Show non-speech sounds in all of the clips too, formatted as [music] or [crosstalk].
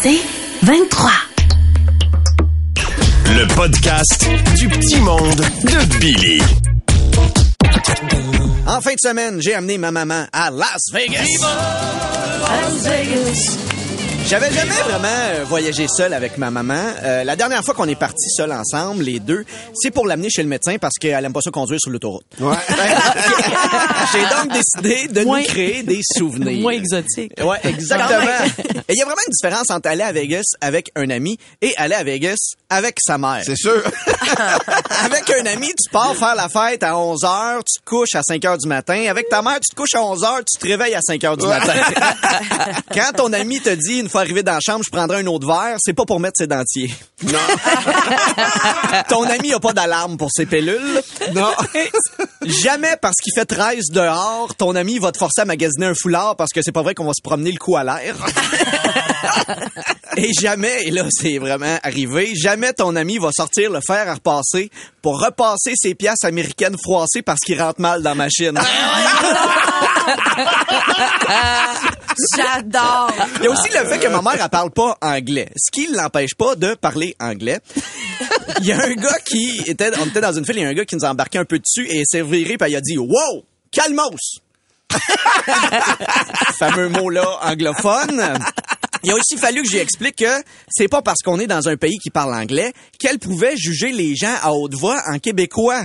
C'est 23. Le podcast du petit monde de Billy. En fin de semaine, j'ai amené ma maman à Las Vegas. J'avais jamais vraiment euh, voyagé seul avec ma maman. Euh, la dernière fois qu'on est partis seul ensemble, les deux, c'est pour l'amener chez le médecin parce qu'elle aime pas ça conduire sur l'autoroute. [laughs] J'ai donc décidé de Moins- nous créer des souvenirs. Moins exotique. Ouais, exactement. Et il y a vraiment une différence entre aller à Vegas avec un ami et aller à Vegas avec sa mère. C'est sûr. [laughs] Avec un ami, tu pars faire la fête à 11 h, tu te couches à 5 h du matin. Avec ta mère, tu te couches à 11 h, tu te réveilles à 5 h du matin. [laughs] Quand ton ami te dit, une fois arrivé dans la chambre, je prendrai un autre verre, c'est pas pour mettre ses dentiers. Non. [laughs] Ton ami a pas d'alarme pour ses pilules. Non. Jamais parce qu'il fait 13 dehors, ton ami va te forcer à magasiner un foulard parce que c'est pas vrai qu'on va se promener le cou à l'air. Et jamais, et là c'est vraiment arrivé, jamais ton ami va sortir le fer à repasser pour repasser ses pièces américaines froissées parce qu'il rentre mal dans la machine. [laughs] J'adore. Il y a aussi le fait que ma mère, elle parle pas anglais. Ce qui l'empêche pas de parler anglais. Il y a un gars qui était, on était dans une file, il y a un gars qui nous a embarqué un peu dessus et s'est viré puis il a dit, wow, calmos! [laughs] fameux mot-là anglophone. Il a aussi fallu que j'explique que c'est pas parce qu'on est dans un pays qui parle anglais qu'elle pouvait juger les gens à haute voix en québécois.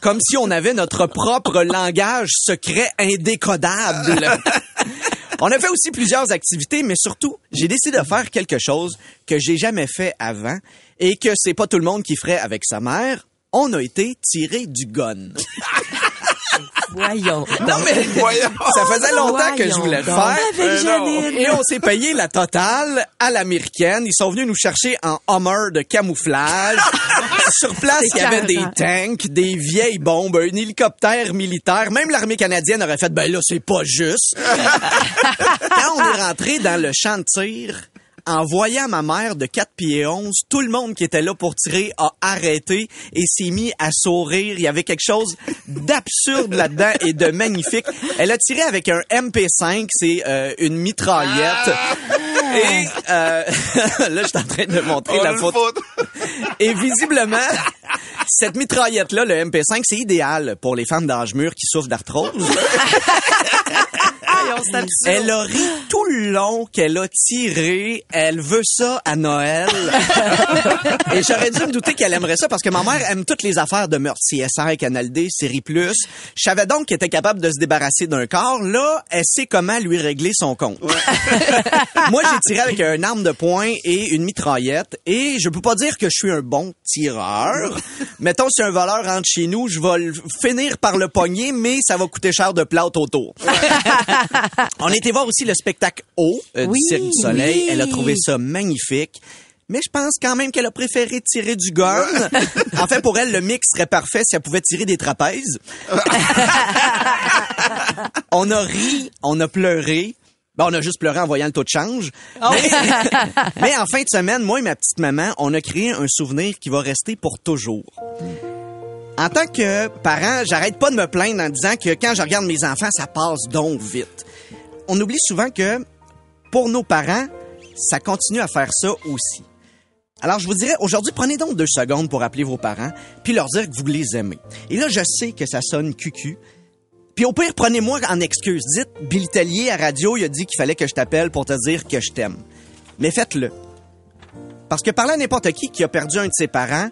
Comme si on avait notre propre langage secret indécodable. On a fait aussi plusieurs activités, mais surtout, j'ai décidé de faire quelque chose que j'ai jamais fait avant et que c'est pas tout le monde qui ferait avec sa mère. On a été tiré du gun. Voyons. Non, mais Voyons. ça faisait longtemps que je voulais le faire. Avec Euh. Et on s'est payé la totale à l'américaine. Ils sont venus nous chercher en Hummer de camouflage. [laughs] Sur place, il y avait des tanks, des vieilles bombes, un hélicoptère militaire. Même l'armée canadienne aurait fait, ben là, c'est pas juste. [laughs] Quand on est rentré dans le champ de tir, en voyant ma mère de 4 pieds 11, tout le monde qui était là pour tirer a arrêté et s'est mis à sourire. Il y avait quelque chose d'absurde là-dedans et de magnifique. Elle a tiré avec un MP5, c'est euh, une mitraillette. Et euh, [laughs] là, je suis en train de montrer On la photo. Et visiblement, cette mitraillette-là, le MP5, c'est idéal pour les femmes d'âge mûr qui souffrent d'arthrose. [laughs] [laughs] Elle a ri tout le long qu'elle a tiré. Elle veut ça à Noël. [laughs] Et j'aurais dû me douter qu'elle aimerait ça parce que ma mère aime toutes les affaires de meurtre. CSI, Canal D, Série Plus. Je savais donc qu'elle était capable de se débarrasser d'un corps. Là, elle sait comment lui régler son compte. [laughs] Moi, j'ai tiré avec un arme de poing et une mitraillette. Et je peux pas dire que je suis un bon tireur. Mettons, si un voleur rentre chez nous, je vais finir par le pogner, mais ça va coûter cher de plâtre autour. On a été voir aussi le spectacle haut euh, Oui, du Cirque du Soleil. oui. Elle a trouvé ça magnifique. Mais je pense quand même qu'elle a préféré tirer du gun. en fait, pour elle, le mix serait parfait si elle pouvait tirer des trapèzes. [laughs] on a ri, on a pleuré. Ben, on a juste pleuré en voyant le taux de change. Mais, mais en fin de semaine, moi et ma petite maman, on a créé un souvenir qui va rester pour toujours. En tant que parent, j'arrête pas de me plaindre en disant que quand je regarde mes enfants, ça passe donc vite. On oublie souvent que pour nos parents, ça continue à faire ça aussi. Alors, je vous dirais, aujourd'hui, prenez donc deux secondes pour appeler vos parents, puis leur dire que vous les aimez. Et là, je sais que ça sonne cucu. Puis au pire, prenez-moi en excuse. Dites, Bill Tellier à radio, il a dit qu'il fallait que je t'appelle pour te dire que je t'aime. Mais faites-le. Parce que parler à n'importe qui qui a perdu un de ses parents,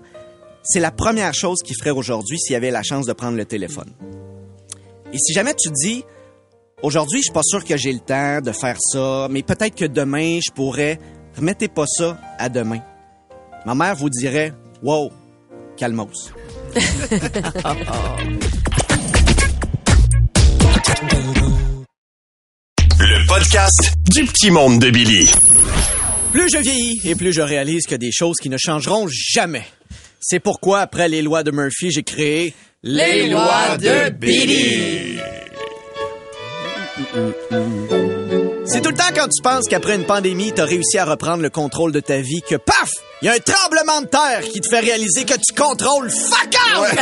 c'est la première chose qu'il ferait aujourd'hui s'il avait la chance de prendre le téléphone. Et si jamais tu dis, aujourd'hui, je suis pas sûr que j'ai le temps de faire ça, mais peut-être que demain, je pourrais, remettez pas ça à demain. Ma mère vous dirait, wow, calmos. [laughs] Le podcast du petit monde de Billy. Plus je vieillis et plus je réalise que des choses qui ne changeront jamais. C'est pourquoi, après les lois de Murphy, j'ai créé les, lois de Billy. C'est tout le temps quand tu penses qu'après une pandémie, t'as réussi à reprendre le contrôle de ta vie que paf! Il y a un tremblement de terre qui te fait réaliser que tu contrôles fuck out!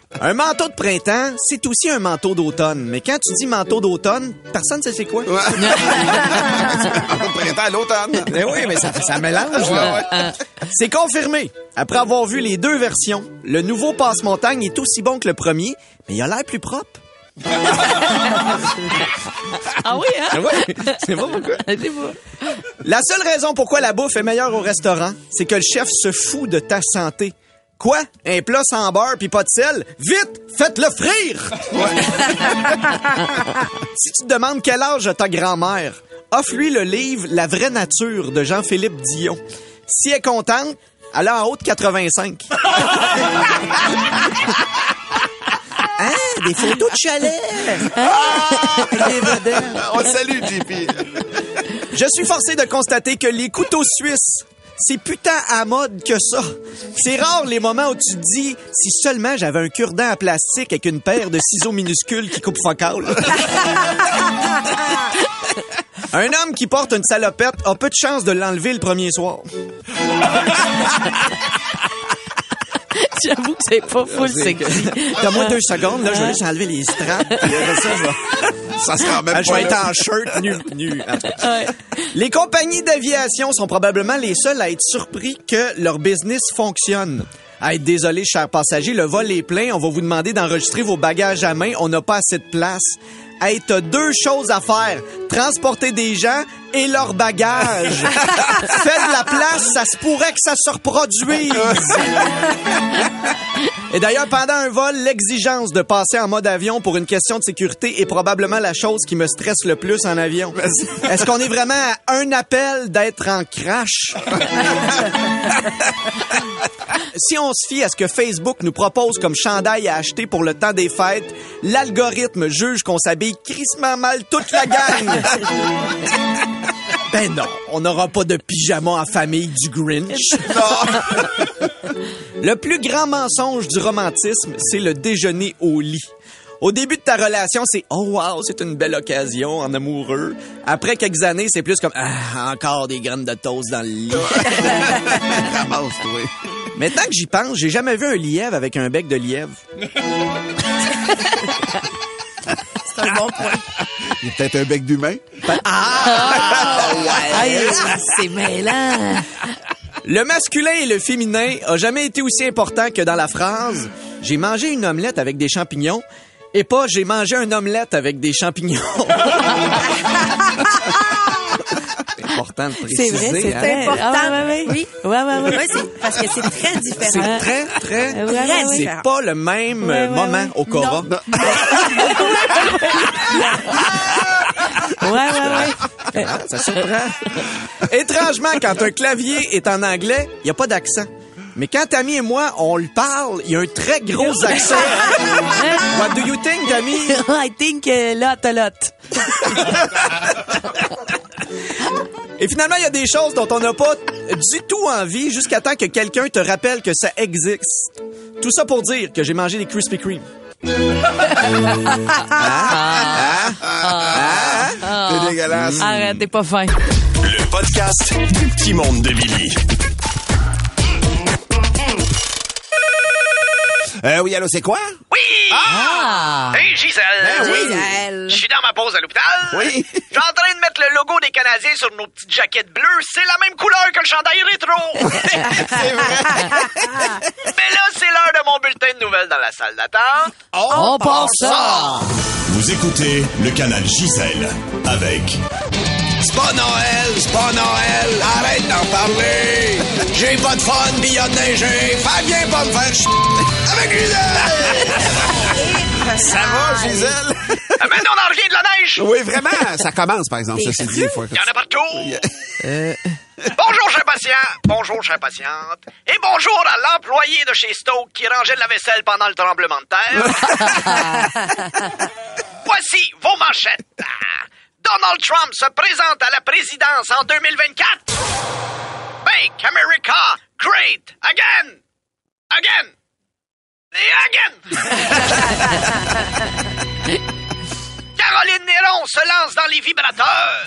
[laughs] Un manteau de printemps, c'est aussi un manteau d'automne. Mais quand tu dis manteau d'automne, personne ne sait c'est quoi. Ouais. [laughs] Printemps à l'automne. Mais oui, mais ça, ça mélange, là. C'est confirmé. Après avoir vu les deux versions, le nouveau passe-montagne est aussi bon que le premier, mais il a l'air plus propre. [laughs] Ah oui, hein? Ah ouais, c'est pas pourquoi? [laughs] La seule raison pourquoi la bouffe est meilleure au restaurant, c'est que le chef se fout de ta santé. Quoi? Un plat sans beurre puis pas de sel? Vite! Faites-le frire! [laughs] si tu te demandes quel âge a ta grand-mère, offre-lui le livre La vraie nature de Jean-Philippe Dion. Si elle est contente, elle a en haut de 85. [laughs] Hein? Des photos de chalet! Avec des vedettes. On salue, JP. Je suis forcé de constater que les couteaux suisses, c'est putain à mode que ça. C'est rare les moments où tu te dis si seulement j'avais un cure-dent en plastique avec une paire de ciseaux minuscules qui coupe focal. [laughs] Un homme qui porte une salopette a peu de chance de l'enlever le premier soir. [laughs] [laughs] J'avoue que c'est pas full sexy. Donne-moi deux secondes, là, je vais juste enlever les straps. puis après ça, je vais- [laughs] Ça sera même Ah, je vais être en shirt nu. nu. Ouais. Les compagnies d'aviation sont probablement les seules à être surpris que leur business fonctionne. À être désolé, chers passagers, le vol est plein. On va vous demander d'enregistrer vos bagages à main. On n'a pas assez de place. Hey, t'as deux choses à faire. Transporter des gens et leurs bagages. [laughs] Fais de la place, ça se pourrait que ça se reproduise. Et d'ailleurs, pendant un vol, l'exigence de passer en mode avion pour une question de sécurité est probablement la chose qui me stresse le plus en avion. Est-ce qu'on est vraiment à un appel d'être en crash? [laughs] si on se fie à ce que Facebook nous propose comme chandail à acheter pour le temps des fêtes, l'algorithme juge qu'on s'habille crissement mal toute la gang. [laughs] Ben non, on n'aura pas de pyjama en famille du Grinch. [laughs] [laughs] Le plus grand mensonge du romantisme, c'est le déjeuner au lit. Au début de ta relation, c'est oh wow, c'est une belle occasion en amoureux. Après quelques années, c'est plus comme ah, encore des graines de toast dans le lit. Tant que j'y pense, j'ai jamais vu un lièvre avec un bec de lièvre. C'est un bon point. Il y a peut-être un bec d'humain. Aïe, c'est mêlant. Le masculin et le féminin a jamais été aussi important que dans la phrase j'ai mangé une omelette avec des champignons et pas j'ai mangé un omelette avec des champignons. [laughs] c'est important de préciser. C'est vrai, c'est hein? très important. Ah, ouais, ouais, Oui. Ouais, ouais, ouais. Oui, c'est parce que c'est très C'est différent. très, très, ouais, Très ouais. c'est pas le même euh, moment au Cora. Ouais, ouais, ouais. Ah, ça surprend. Étrangement, quand un clavier est en anglais, il n'y a pas d'accent. Mais quand Tammy et moi, on le parle, il y a un très gros accent. What do you think, Tammy? [laughs] I think uh, lot a lot. [laughs] Et finalement, il y a des choses dont on n'a pas du tout envie jusqu'à temps que quelqu'un te rappelle que ça existe. Tout ça pour dire que j'ai mangé des Krispy Kreme. C'est dégueulasse. Arrête, t'es pas fin. Le podcast du petit monde de Billy. Euh, oui, allô, c'est quoi? Oui! Ah! Hey, Gisèle! Ben oui. Gisèle. Je suis dans ma pause à l'hôpital. Oui. Je suis en train de mettre le logo des Canadiens sur nos petites jaquettes bleues. C'est la même couleur que le chandail rétro. [laughs] C'est vrai. [laughs] Mais là, c'est l'heure de mon bulletin de nouvelles dans la salle d'attente. On passe ça! Vous écoutez le canal Gisèle avec C'est pas Noël, c'est pas Noël, arrête d'en parler. J'ai pas de fun, pis y a neigé. Fais bien pas me faire ch... avec Gisèle. Ça va, Gisèle? Ah, Maintenant, on en revient de la neige. Oui, vraiment, ça commence, par exemple, ça, c'est dit. Il y en a partout. [laughs] Bonjour, chers patients. Bonjour, chères patientes. Et bonjour à l'employé de chez Stoke qui rangeait de la vaisselle pendant le tremblement de terre. [laughs] Voici vos manchettes. Donald Trump se présente à la présidence en 2024. Make America great again. Again. [laughs] Caroline Néron se lance dans les vibrateurs.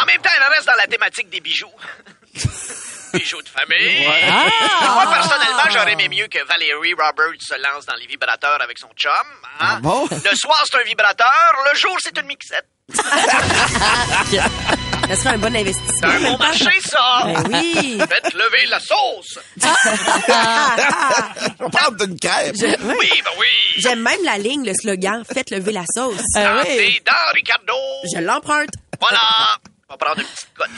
En même temps, elle reste dans la thématique des bijoux. [laughs] Bijoux de famille. Moi, personnellement, j'aurais aimé mieux que Valérie Roberts se lance dans les vibrateurs avec son chum. hein? Ah bon? Le soir, c'est un vibrateur. Le jour, c'est une mixette. [laughs] Ça serait un bon C'est investissement. un bon marché, ça. Ben oui. Faites lever la sauce. Je vais prendre d'une crêpe. Oui, ben oui. J'aime même la ligne, le slogan « Faites lever la sauce Ah oui. Santé dans Ricardo. ». Je l'emprunte. Voilà. On va prendre une petite cote.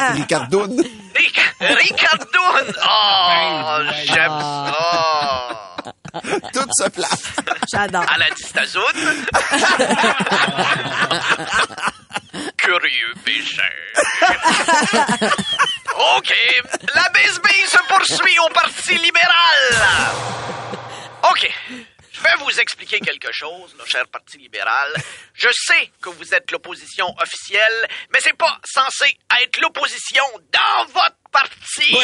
[laughs] Ricardoune. Ric- Ricardoune. Oh, j'aime ça. Tout se place. J'adore. À la distazoune. [laughs] Curieux. OK. La bisbille se poursuit au Parti libéral. OK. Je vais vous expliquer quelque chose, le cher Parti libéral. Je sais que vous êtes l'opposition officielle, mais c'est pas censé être l'opposition dans votre parti.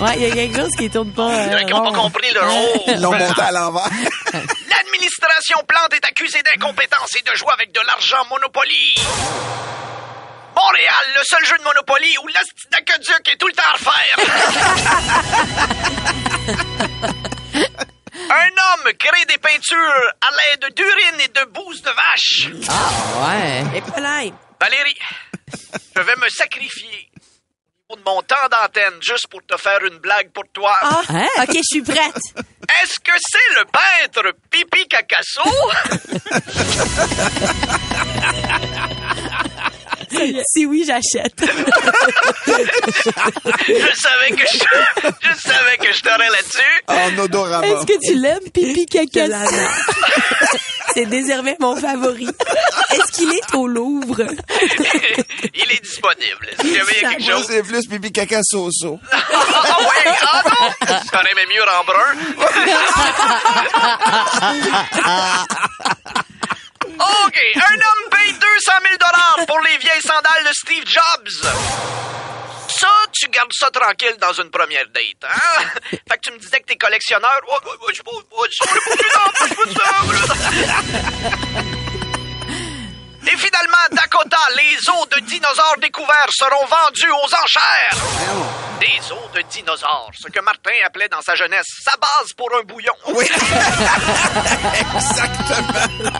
Ouais, [laughs] il y a quelque chose qui tourne pas. Euh, qui n'ont pas compris le rôle. Ils l'ont monté à l'envers. [laughs] L'administration Plante est accusée d'incompétence et de jouer avec de l'argent Monopoly. Montréal, le seul jeu de Monopoly où l'hostie d'aqueduc est tout le temps à refaire. [laughs] [laughs] Un homme crée des peintures à l'aide d'urine et de bouse de vache. Ouais. Et pas là. Valérie, je vais me sacrifier au niveau de mon temps d'antenne juste pour te faire une blague pour toi. Ah, Hein? OK, je suis prête. [laughs] Est-ce que c'est le peintre Pipi Cacasso? [laughs] Si oui, j'achète. Je savais que je, je savais que je t'aurais là-dessus. En odorama. Est-ce que tu l'aimes, pipi caca? [laughs] C'est désormais mon favori. Est-ce qu'il est au Louvre? [laughs] Il est disponible. Si jamais il y a quelque Moi, chose. c'est plus pipi caca soso. [laughs] Ah oui, ah non! T'aurais aimé mieux en brun. OK, un homme paye 200 000 pour les vieilles sandales de Steve Jobs. Ça, tu gardes ça tranquille dans une première date, hein? [laughs] Fait que tu me disais que t'es collectionneur. Et finalement, Dakota, les os de dinosaures découverts seront vendus aux enchères. Des os de dinosaures, ce que Martin appelait dans sa jeunesse sa base pour un bouillon. Oui. [laughs] Exactement.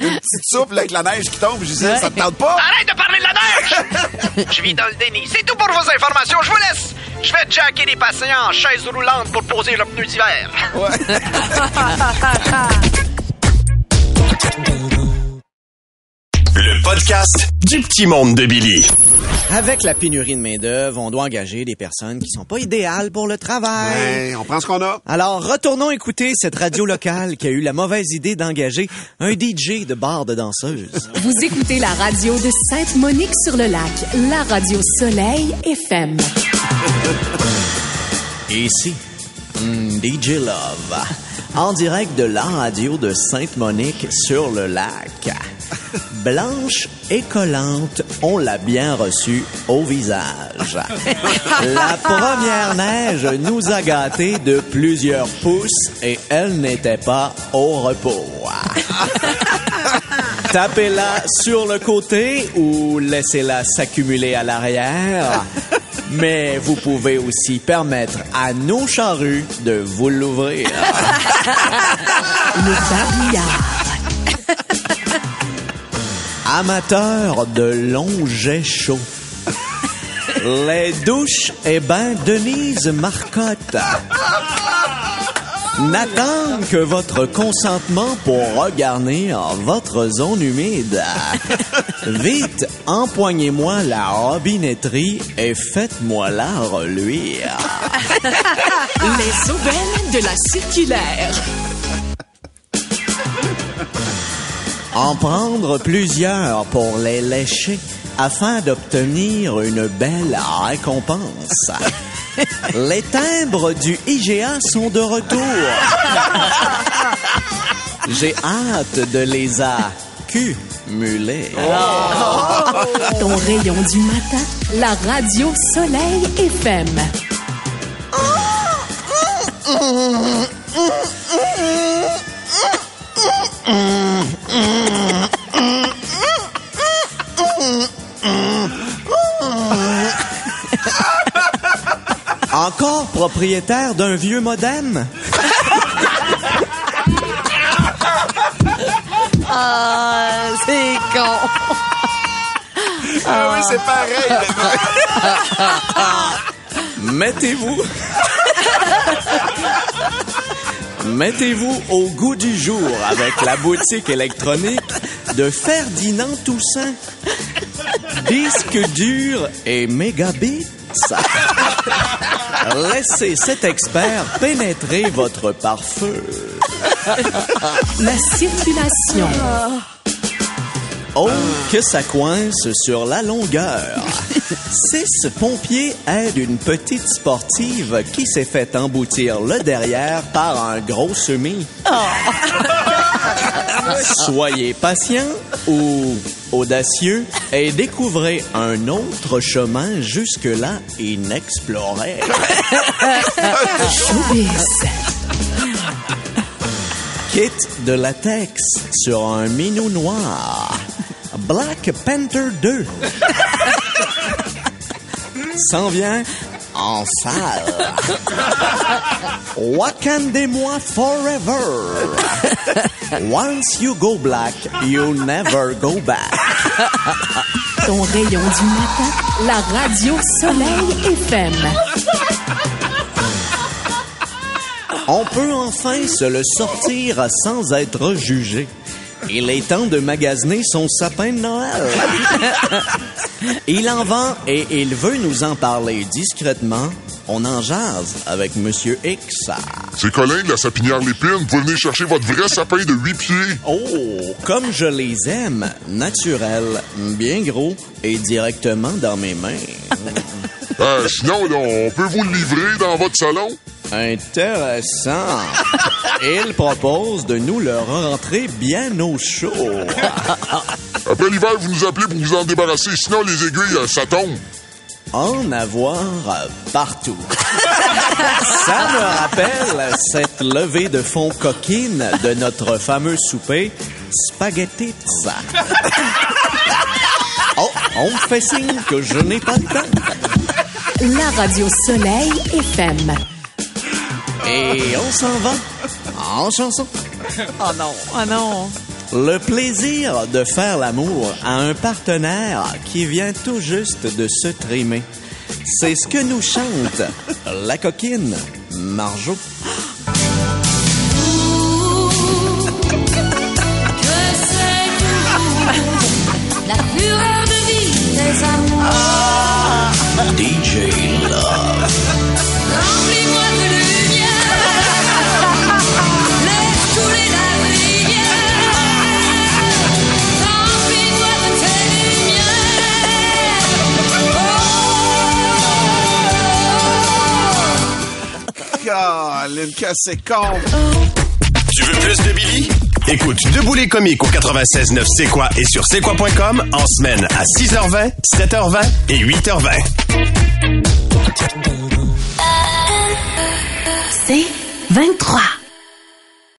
Une petite soupe là, avec la neige qui tombe. Je disais, ça te tente pas? Arrête de parler de la neige! [laughs] Je vis dans le déni. C'est tout pour vos informations. Je vous laisse. Je vais jacker les patients en chaise roulante pour poser leurs pneus d'hiver. Le [laughs] podcast du petit monde de Billy. Avec la pénurie de main-d'œuvre, on doit engager des personnes qui sont pas idéales pour le travail. Ouais, on prend ce qu'on a. Alors, retournons écouter cette radio locale qui a eu la mauvaise idée d'engager un DJ de bar de danseuse. Vous écoutez la radio de Sainte-Monique-sur-le-Lac, la radio Soleil FM. Ici, hmm, DJ Love, en direct de la radio de Sainte-Monique sur le lac. Blanche et collante, on l'a bien reçue au visage. [laughs] La première neige nous a gâtés de plusieurs pouces et elle n'était pas au repos. [laughs] Tapez-la sur le côté ou laissez-la s'accumuler à l'arrière. Mais vous pouvez aussi permettre à nos charrues de vous l'ouvrir. [laughs] Le. Amateurs de longs jets chauds. [laughs] Les douches et bains Denise Marcotte [laughs] n'attendent que votre consentement pour regarnir votre zone humide. [laughs] Vite, empoignez-moi la robinetterie et faites-moi-la reluire. Les aubaines de la circulaire. En prendre plusieurs pour les lécher afin d'obtenir une belle récompense. [laughs] Les timbres du IGA sont de retour. J'ai hâte de les accumuler. [laughs] Ton rayon du matin, la radio Soleil FM. [laughs] Encore propriétaire d'un vieux modem? ah, c'est con. Ah oui, c'est pareil. [laughs] Mettez-vous. Mettez-vous au goût du jour avec la boutique électronique de Ferdinand Toussaint. Disque dur et mégabits. Laissez cet expert pénétrer votre pare-feu. La circulation. Oh, que ça coince sur la longueur. Six pompiers aident une petite sportive qui s'est fait emboutir le derrière par un gros semi. Soyez patient ou audacieux et découvrez un autre chemin jusque-là inexploré. [laughs] Kit de latex sur un minou noir. Black Panther 2. [laughs] S'en vient en salle. Wakandez-moi forever. Once you go black, you never go back. Ton rayon du matin. La radio Soleil FM. On peut enfin se le sortir sans être jugé. Il est temps de magasiner son sapin de Noël. [laughs] il en vend et il veut nous en parler discrètement. On en jase avec Monsieur X. C'est Colin de la sapinière Lépine. Vous venir chercher votre vrai sapin de 8 pieds. Oh, comme je les aime, naturel, bien gros et directement dans mes mains. [laughs] Euh, sinon, on peut vous le livrer dans votre salon. Intéressant. [laughs] Il propose de nous le rentrer bien au chaud. [laughs] Après l'hiver, vous nous appelez pour vous en débarrasser. Sinon, les aiguilles, euh, ça tombe. En avoir partout. [laughs] Ça me rappelle cette levée de fond coquine de notre fameux souper Spaghetti Pizza. Oh, on me fait signe que je n'ai pas le temps. La radio Soleil FM. Et on s'en va en chanson. Oh non. Oh non. Le plaisir de faire l'amour à un partenaire qui vient tout juste de se trimer. C'est ce que nous chante la coquine Marjo. Que c'est con. Tu veux plus de Billy? Écoute Debout les comiques au 96.9 C'est quoi et sur c'est quoi.com en semaine à 6h20, 7h20 et 8h20. C'est 23.